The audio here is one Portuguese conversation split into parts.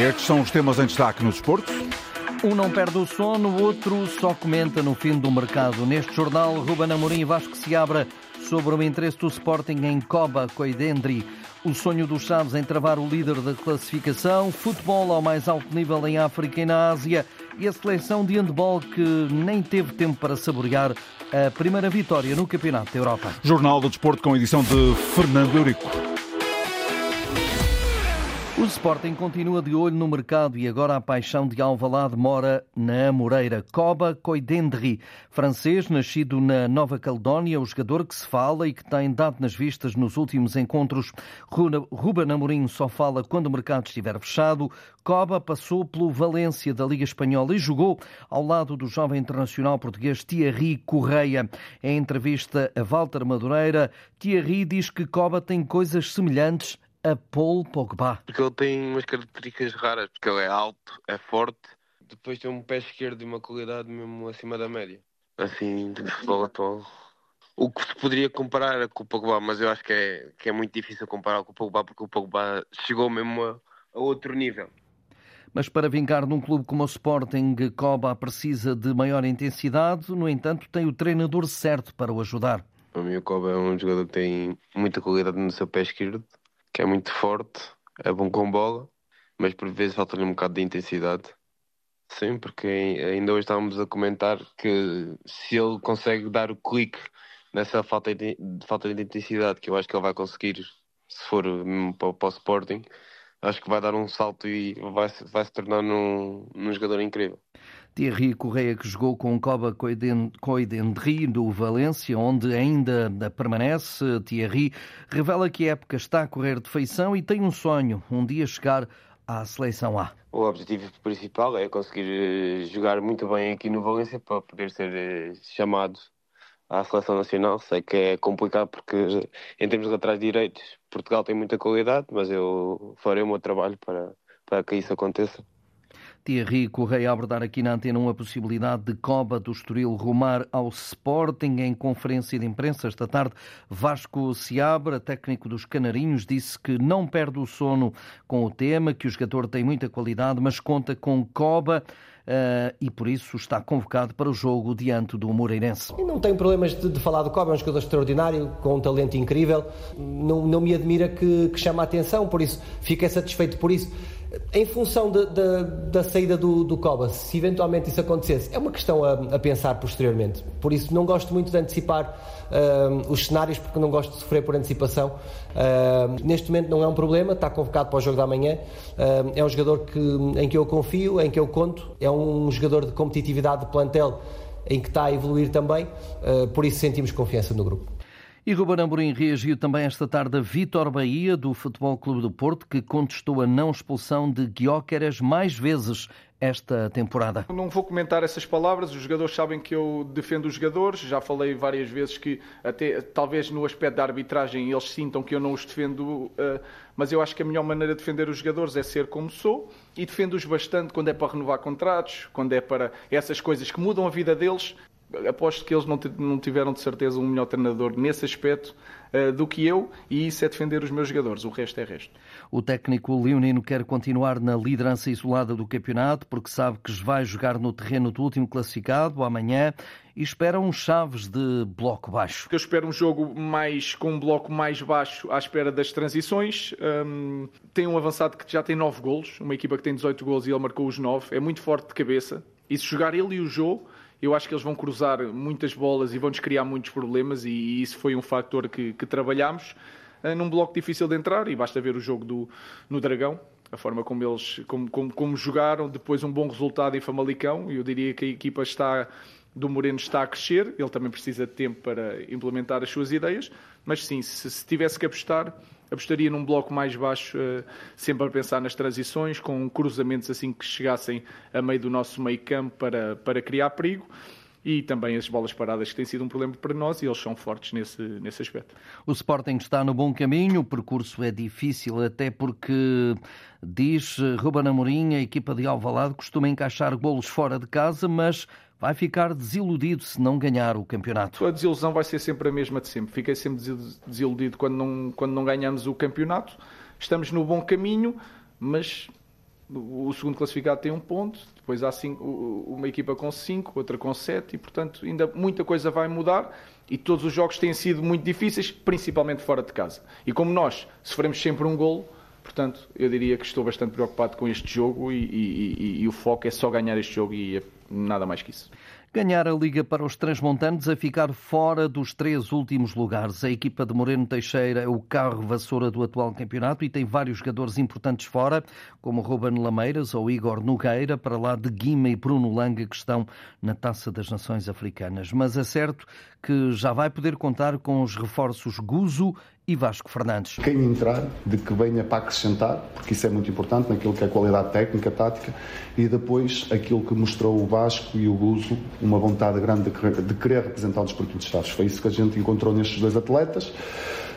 Estes são os temas em destaque no desporto. Um não perde o sono, o outro só comenta no fim do mercado. Neste jornal, Ruben Amorim e Vasco se abra sobre o interesse do Sporting em Coba Coidendri. O sonho dos Chaves em travar o líder da classificação, futebol ao mais alto nível em África e na Ásia e a seleção de handball que nem teve tempo para saborear a primeira vitória no Campeonato da Europa. Jornal do Desporto com edição de Fernando Eurico. O Sporting continua de olho no mercado e agora a paixão de Alvalade mora na Amoreira. Coba Coidendri, francês, nascido na Nova Caledónia, o jogador que se fala e que tem dado nas vistas nos últimos encontros. Ruben Amorim só fala quando o mercado estiver fechado. Coba passou pelo Valência da Liga Espanhola e jogou ao lado do jovem internacional português Thierry Correia. Em entrevista a Walter Madureira, Thierry diz que Coba tem coisas semelhantes a Paul Pogba. Porque ele tem umas características raras, porque ele é alto, é forte, depois tem um pé esquerdo e uma qualidade mesmo acima da média. Assim, de futebol atual. O que se poderia comparar com o Pogba, mas eu acho que é, que é muito difícil comparar com o Pogba, porque o Pogba chegou mesmo a, a outro nível. Mas para vingar num clube como o Sporting, Coba precisa de maior intensidade, no entanto, tem o treinador certo para o ajudar. Para mim, o Coba é um jogador que tem muita qualidade no seu pé esquerdo que é muito forte, é bom com bola, mas por vezes falta-lhe um bocado de intensidade. Sim, porque ainda hoje estávamos a comentar que se ele consegue dar o clique nessa falta de, falta de intensidade, que eu acho que ele vai conseguir, se for para, para o Sporting, acho que vai dar um salto e vai, vai se tornar num, num jogador incrível. Thierry Correia, que jogou com Coba Coidendri do Valência, onde ainda permanece. Thierry revela que a época está a correr de feição e tem um sonho, um dia chegar à seleção A. O objetivo principal é conseguir eh, jogar muito bem aqui no Valência para poder ser eh, chamado à seleção nacional. Sei que é complicado porque em termos de laterais direitos Portugal tem muita qualidade, mas eu farei o meu trabalho para, para que isso aconteça. Thierry Correia abordar aqui na antena uma possibilidade de Coba do Estoril rumar ao Sporting em conferência de imprensa esta tarde. Vasco Seabra, técnico dos Canarinhos, disse que não perde o sono com o tema, que o jogador tem muita qualidade, mas conta com Coba. Uh, e por isso está convocado para o jogo diante do Moreirense. E não tenho problemas de, de, falar do Coba, é um jogador extraordinário, com um talento incrível. Não, não me admira que, que chame a atenção, por isso fiquei satisfeito por isso. Em função de, de, da saída do, do Coba, se eventualmente isso acontecesse, é uma questão a, a pensar posteriormente. Por isso, não gosto muito de antecipar uh, os cenários, porque não gosto de sofrer por antecipação. Uh, neste momento não é um problema, está convocado para o jogo da manhã. Uh, é um jogador que, em que eu confio, em que eu conto. É um jogador de competitividade de plantel em que está a evoluir também. por isso, sentimos confiança no grupo. E Ruben Amorim reagiu também esta tarde a Vítor Bahia, do Futebol Clube do Porto, que contestou a não expulsão de Guióqueres mais vezes esta temporada. Não vou comentar essas palavras, os jogadores sabem que eu defendo os jogadores, já falei várias vezes que até talvez no aspecto da arbitragem eles sintam que eu não os defendo, eh, mas eu acho que a melhor maneira de defender os jogadores é ser como sou e defendo-os bastante quando é para renovar contratos, quando é para essas coisas que mudam a vida deles, aposto que eles não, não tiveram de certeza um melhor treinador nesse aspecto uh, do que eu, e isso é defender os meus jogadores, o resto é resto. O técnico leonino quer continuar na liderança isolada do campeonato, porque sabe que vai jogar no terreno do último classificado amanhã e espera um Chaves de bloco baixo. Eu espero um jogo mais com um bloco mais baixo à espera das transições. Um, tem um avançado que já tem 9 golos, uma equipa que tem 18 golos e ele marcou os 9, é muito forte de cabeça. E se jogar ele e o jogo eu acho que eles vão cruzar muitas bolas e vão-nos criar muitos problemas e isso foi um fator que, que trabalhámos uh, num bloco difícil de entrar e basta ver o jogo do, no Dragão, a forma como eles como, como, como jogaram, depois um bom resultado em Famalicão, eu diria que a equipa está do Moreno está a crescer, ele também precisa de tempo para implementar as suas ideias, mas sim, se, se tivesse que apostar, apostaria num bloco mais baixo, uh, sempre a pensar nas transições, com cruzamentos assim que chegassem a meio do nosso meio campo para, para criar perigo e também as bolas paradas que têm sido um problema para nós e eles são fortes nesse, nesse aspecto. O Sporting está no bom caminho, o percurso é difícil até porque, diz Ruben Amorim, a equipa de Alvalade costuma encaixar golos fora de casa, mas vai ficar desiludido se não ganhar o campeonato. A desilusão vai ser sempre a mesma de sempre. Fiquei sempre desiludido quando não, quando não ganhamos o campeonato. Estamos no bom caminho, mas O segundo classificado tem um ponto, depois há cinco, uma equipa com cinco, outra com sete, e portanto ainda muita coisa vai mudar. E todos os jogos têm sido muito difíceis, principalmente fora de casa. E como nós sofremos sempre um golo, portanto eu diria que estou bastante preocupado com este jogo e, e, e, e o foco é só ganhar este jogo e é nada mais que isso ganhar a Liga para os transmontanos a ficar fora dos três últimos lugares. A equipa de Moreno Teixeira é o carro vassoura do atual campeonato e tem vários jogadores importantes fora, como Ruben Lameiras ou Igor Nogueira, para lá de Guima e Bruno Langa, que estão na Taça das Nações Africanas. Mas é certo que já vai poder contar com os reforços Guzo e Vasco Fernandes. Quem entrar, de que venha para acrescentar, porque isso é muito importante naquilo que é qualidade técnica, tática, e depois aquilo que mostrou o Vasco e o Guzo, uma vontade grande de querer representar o Desportivo de Estados. Foi isso que a gente encontrou nestes dois atletas.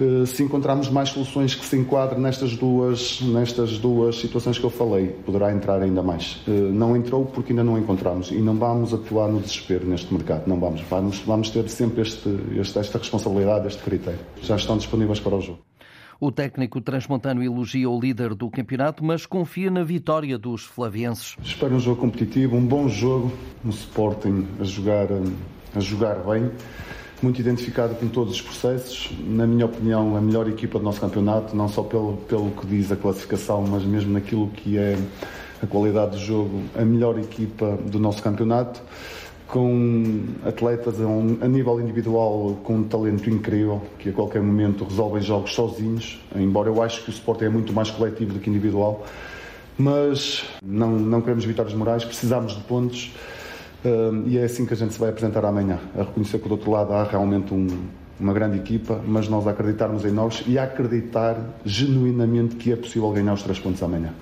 Eh, se encontrarmos mais soluções que se enquadrem nestas duas, nestas duas situações que eu falei, poderá entrar ainda mais. Eh, não entrou porque ainda não encontramos e não vamos atuar no desespero neste mercado, não vamos. Vamos, vamos ter sempre este, este, esta responsabilidade, este critério. Já estão disponíveis para o jogo. O técnico transmontano elogia o líder do campeonato, mas confia na vitória dos flavienses. Espero um jogo competitivo, um bom jogo, um Sporting a jogar, a jogar bem muito identificado com todos os processos. Na minha opinião, a melhor equipa do nosso campeonato, não só pelo, pelo que diz a classificação, mas mesmo naquilo que é a qualidade do jogo, a melhor equipa do nosso campeonato, com atletas a, nível individual com um talento incrível, que a qualquer momento resolvem jogos sozinhos, embora eu acho que o Sport é muito mais coletivo do que individual. Mas não, não queremos vitórias morais, precisamos de pontos e é assim que a gente se vai apresentar amanhã, a reconhecer que do outro lado há realmente um, uma grande equipa, mas nós acreditarmos em nós e acreditar genuinamente que é possível ganhar os três pontos amanhã.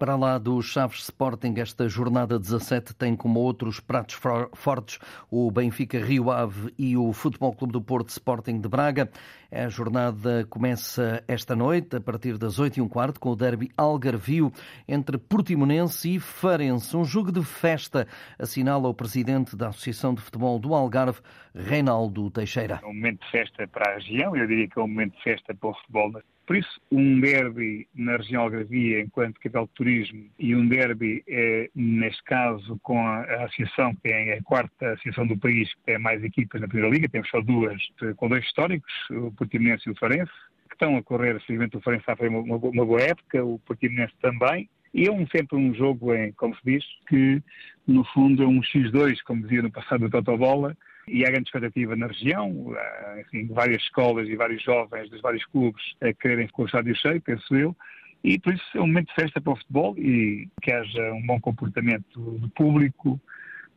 Para lá do Chaves Sporting, esta jornada 17 tem como outros pratos fortes o Benfica Rio Ave e o Futebol Clube do Porto Sporting de Braga. A jornada começa esta noite, a partir das 8 e um quarto, com o derby Algarvio entre Portimonense e Farense. Um jogo de festa, assinala o presidente da Associação de Futebol do Algarve, Reinaldo Teixeira. É um momento de festa para a região, eu diria que é um momento de festa para o futebol por isso, um derby na região Algarvia, enquanto capital de turismo, e um derby, é, neste caso, com a, associação, que é a quarta associação do país, que tem mais equipas na Primeira Liga, temos só duas, com dois históricos, o Portimonense e o Farense, que estão a correr, felizmente o Farense está a fazer uma, uma, boa época, o Portimonense também, e é um, sempre um jogo, em, como se diz, que no fundo é um X2, como dizia no passado do Totobola, e há grande expectativa na região, enfim, várias escolas e vários jovens dos vários clubes a quererem com o estádio cheio, penso eu, e por isso é um momento de festa para o futebol e que haja um bom comportamento do público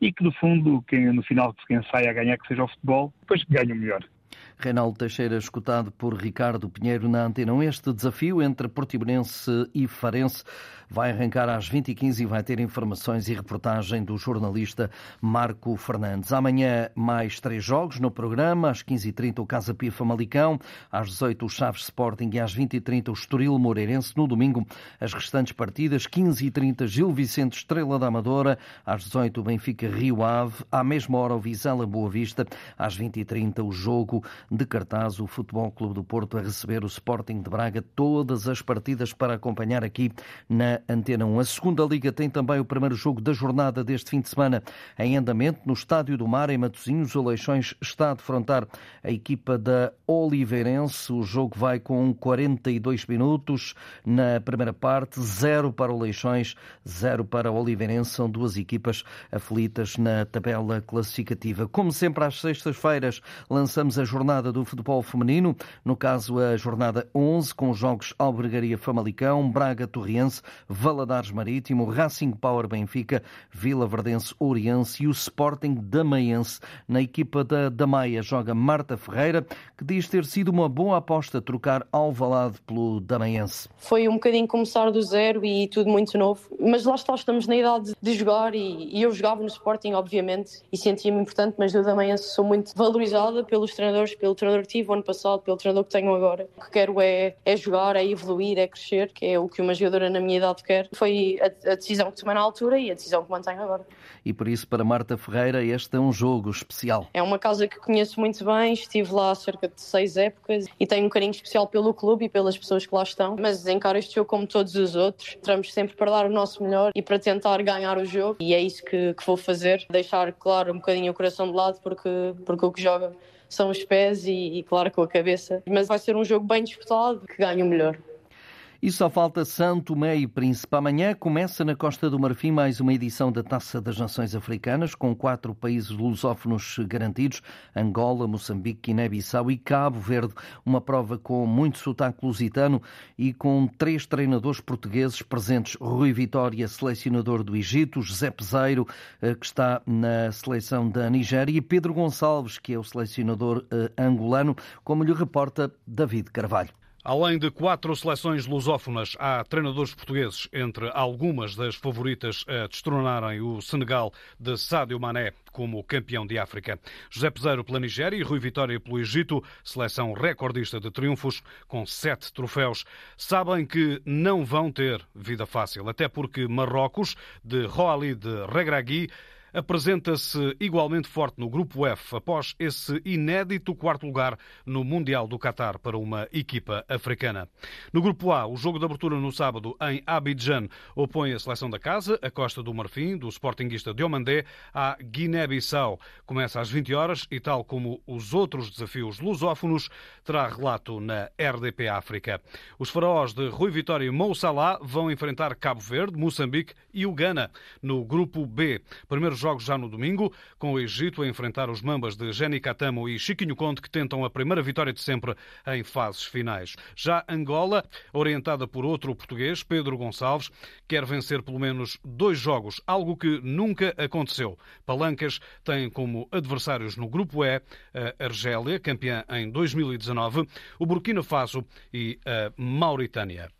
e que, no fundo, quem, no final, quem sai a ganhar, que seja o futebol, depois ganhe o melhor. Reinaldo Teixeira, escutado por Ricardo Pinheiro na Antena. Este desafio entre Portimonense e Farense vai arrancar às 20h15 e vai ter informações e reportagem do jornalista Marco Fernandes. Amanhã mais três jogos no programa. Às 15h30 o Casa Pia Famalicão, às 18 o Chaves Sporting e às 20h30 o Estoril Moreirense. No domingo as restantes partidas, 15h30 Gil Vicente Estrela da Amadora, às 18 o Benfica Rio Ave, à mesma hora o Vizela Boa Vista, às 20h30 o jogo de cartaz o Futebol Clube do Porto a receber o Sporting de Braga. Todas as partidas para acompanhar aqui na Antena 1. A segunda Liga tem também o primeiro jogo da jornada deste fim de semana em andamento no Estádio do Mar, em Matosinhos. O Leixões está a defrontar a equipa da Oliveirense. O jogo vai com 42 minutos na primeira parte, zero para o Leixões, zero para o Oliveirense. São duas equipas aflitas na tabela classificativa. Como sempre, às sextas-feiras lançamos a jornada do futebol feminino, no caso a jornada 11, com os jogos Albergaria Famalicão, Braga Torriense, Valadares Marítimo, Racing Power Benfica, Vila Verdense Oriense e o Sporting Damaense. Na equipa da Damaia joga Marta Ferreira, que diz ter sido uma boa aposta trocar Alvalade pelo Damaense. Foi um bocadinho começar do zero e tudo muito novo, mas lá está, estamos na idade de jogar e, e eu jogava no Sporting, obviamente, e sentia-me importante, mas do Damaense sou muito valorizada pelos treinadores, pelo treinador que tive o ano passado, pelo treinador que tenho agora. O que quero é, é jogar, é evoluir, é crescer, que é o que uma jogadora na minha idade quer. Foi a, a decisão que tomei na altura e a decisão que mantenho agora. E por isso, para Marta Ferreira, este é um jogo especial. É uma casa que conheço muito bem, estive lá há cerca de seis épocas e tenho um carinho especial pelo clube e pelas pessoas que lá estão, mas encaro este jogo como todos os outros. Entramos sempre para dar o nosso melhor e para tentar ganhar o jogo e é isso que, que vou fazer, deixar claro um bocadinho o coração de lado porque, porque o que joga são os pés e, e claro com a cabeça, mas vai ser um jogo bem disputado que ganha o melhor. E só falta Santo e Príncipe. Amanhã começa na Costa do Marfim mais uma edição da Taça das Nações Africanas, com quatro países lusófonos garantidos: Angola, Moçambique, Guiné-Bissau e Cabo Verde. Uma prova com muito sotaque lusitano e com três treinadores portugueses presentes: Rui Vitória, selecionador do Egito, José Peseiro, eh, que está na seleção da Nigéria, e Pedro Gonçalves, que é o selecionador eh, angolano, como lhe reporta David Carvalho. Além de quatro seleções lusófonas, há treinadores portugueses entre algumas das favoritas a destronarem o Senegal de Sadio Mané como campeão de África. José Peseiro pela Nigéria e Rui Vitória pelo Egito, seleção recordista de triunfos com sete troféus, sabem que não vão ter vida fácil, até porque Marrocos, de Roali de Regragui, apresenta-se igualmente forte no Grupo F após esse inédito quarto lugar no Mundial do Qatar para uma equipa africana. No Grupo A, o jogo de abertura no sábado em Abidjan opõe a seleção da casa, a Costa do Marfim, do Sportingista Diomandé, à Guiné-Bissau. Começa às 20 horas e, tal como os outros desafios lusófonos, terá relato na RDP África. Os faraós de Rui Vitória e Mou Salah vão enfrentar Cabo Verde, Moçambique e o no Grupo B. Primeiros jogos já no domingo, com o Egito a enfrentar os mambas de Jenny Catamo e Chiquinho Conte, que tentam a primeira vitória de sempre em fases finais. Já Angola, orientada por outro português, Pedro Gonçalves, quer vencer pelo menos dois jogos, algo que nunca aconteceu. Palancas tem como adversários no Grupo E a Argélia, campeã em 2019, o Burkina Faso e a Mauritânia.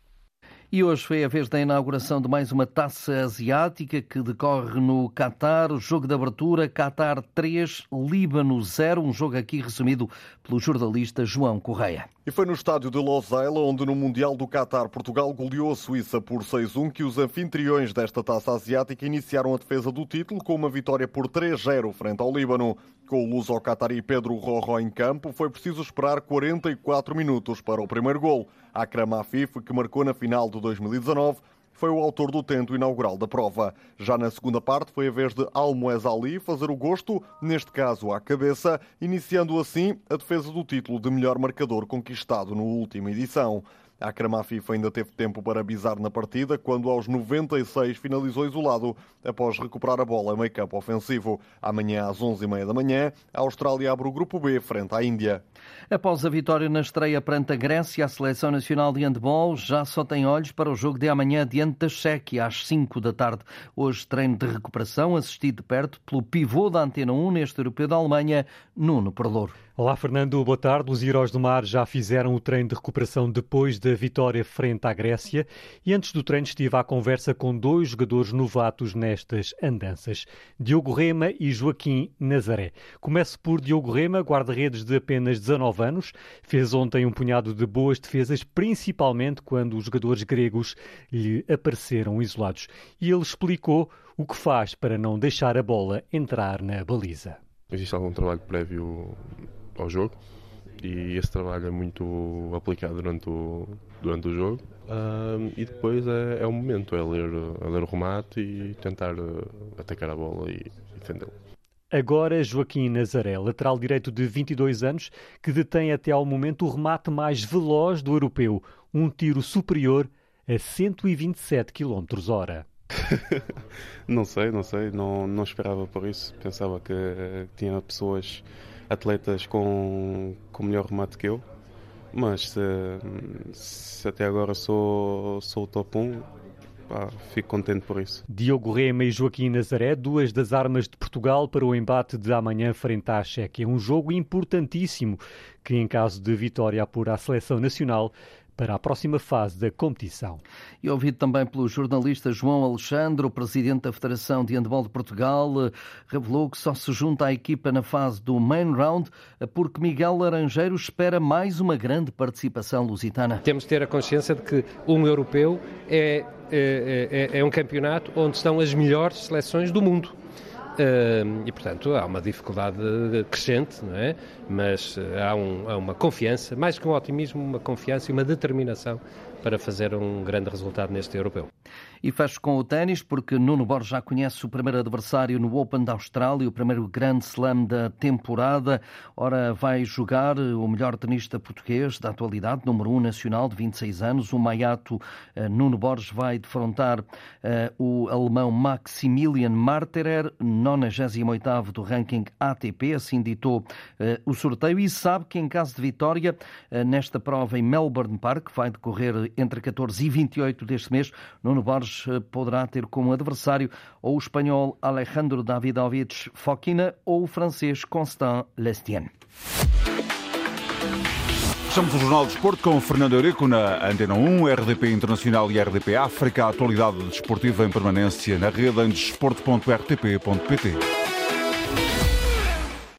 E hoje foi a vez da inauguração de mais uma taça asiática que decorre no Qatar. O jogo de abertura, Qatar 3, Líbano 0. Um jogo aqui resumido pelo jornalista João Correia. E foi no estádio de Losaila, onde no Mundial do Qatar Portugal goleou a Suíça por 6-1, que os anfitriões desta taça asiática iniciaram a defesa do título com uma vitória por 3-0 frente ao Líbano. Com o luso Qatari Pedro Roró em campo, foi preciso esperar 44 minutos para o primeiro gol. Akram Afif, que marcou na final de 2019, foi o autor do tento inaugural da prova. Já na segunda parte foi a vez de Almoez Ali fazer o gosto, neste caso à cabeça, iniciando assim a defesa do título de melhor marcador conquistado na última edição. A Cramafifa ainda teve tempo para avisar na partida, quando aos 96 finalizou isolado, após recuperar a bola em meio campo ofensivo. Amanhã, às 11h30 da manhã, a Austrália abre o Grupo B, frente à Índia. Após a vitória na estreia perante a Grécia, a Seleção Nacional de Handball já só tem olhos para o jogo de amanhã diante da Chequia, às 5 da tarde. Hoje, treino de recuperação, assistido de perto pelo pivô da Antena 1 neste Europeu da Alemanha, Nuno Perlouro. Olá, Fernando. Boa tarde. Os Heróis do Mar já fizeram o treino de recuperação depois da vitória frente à Grécia e antes do treino estive à conversa com dois jogadores novatos nestas andanças, Diogo Rema e Joaquim Nazaré. Começo por Diogo Rema, guarda-redes de apenas 19 anos. Fez ontem um punhado de boas defesas, principalmente quando os jogadores gregos lhe apareceram isolados. E ele explicou o que faz para não deixar a bola entrar na baliza. Existe algum trabalho prévio ao jogo e esse trabalho é muito aplicado durante o, durante o jogo. Um, e depois é, é o momento, é ler, é ler o remate e tentar uh, atacar a bola e, e defendê-lo. Agora Joaquim Nazaré, lateral direito de 22 anos, que detém até ao momento o remate mais veloz do europeu, um tiro superior a 127 km hora. não sei, não sei, não, não esperava por isso. Pensava que tinha pessoas atletas com, com melhor remate que eu. Mas se, se até agora sou, sou o top 1, pá, fico contente por isso. Diogo Rema e Joaquim Nazaré, duas das armas de Portugal para o embate de amanhã frente à Chequia. Um jogo importantíssimo que, em caso de vitória, apura a seleção nacional para a próxima fase da competição. E ouvido também pelo jornalista João Alexandre, o presidente da Federação de Handebol de Portugal, revelou que só se junta à equipa na fase do main round porque Miguel Laranjeiro espera mais uma grande participação lusitana. Temos de ter a consciência de que um europeu é, é, é, é um campeonato onde estão as melhores seleções do mundo. E, portanto, há uma dificuldade crescente, não é? mas eh, há, um, há uma confiança, mais que um otimismo, uma confiança e uma determinação para fazer um grande resultado neste europeu. E fecho com o ténis, porque Nuno Borges já conhece o primeiro adversário no Open da Austrália, o primeiro grande slam da temporada. Ora, vai jogar o melhor tenista português da atualidade, número 1 um nacional, de 26 anos, o Maiato uh, Nuno Borges vai defrontar uh, o alemão Maximilian Marterer, 98 do ranking ATP, assim ditou uh, o sorteio, e sabe que em caso de vitória nesta prova em Melbourne Park, vai decorrer entre 14 e 28 deste mês, Nuno Borges eh, poderá ter como adversário ou o espanhol Alejandro Davidovich Fokina ou o francês Constant Lestien. Estamos o Jornal de Desporto com Fernando Eurico na Antena 1, RDP Internacional e RDP África. A atualidade desportiva em permanência na rede em desporto.rtp.pt.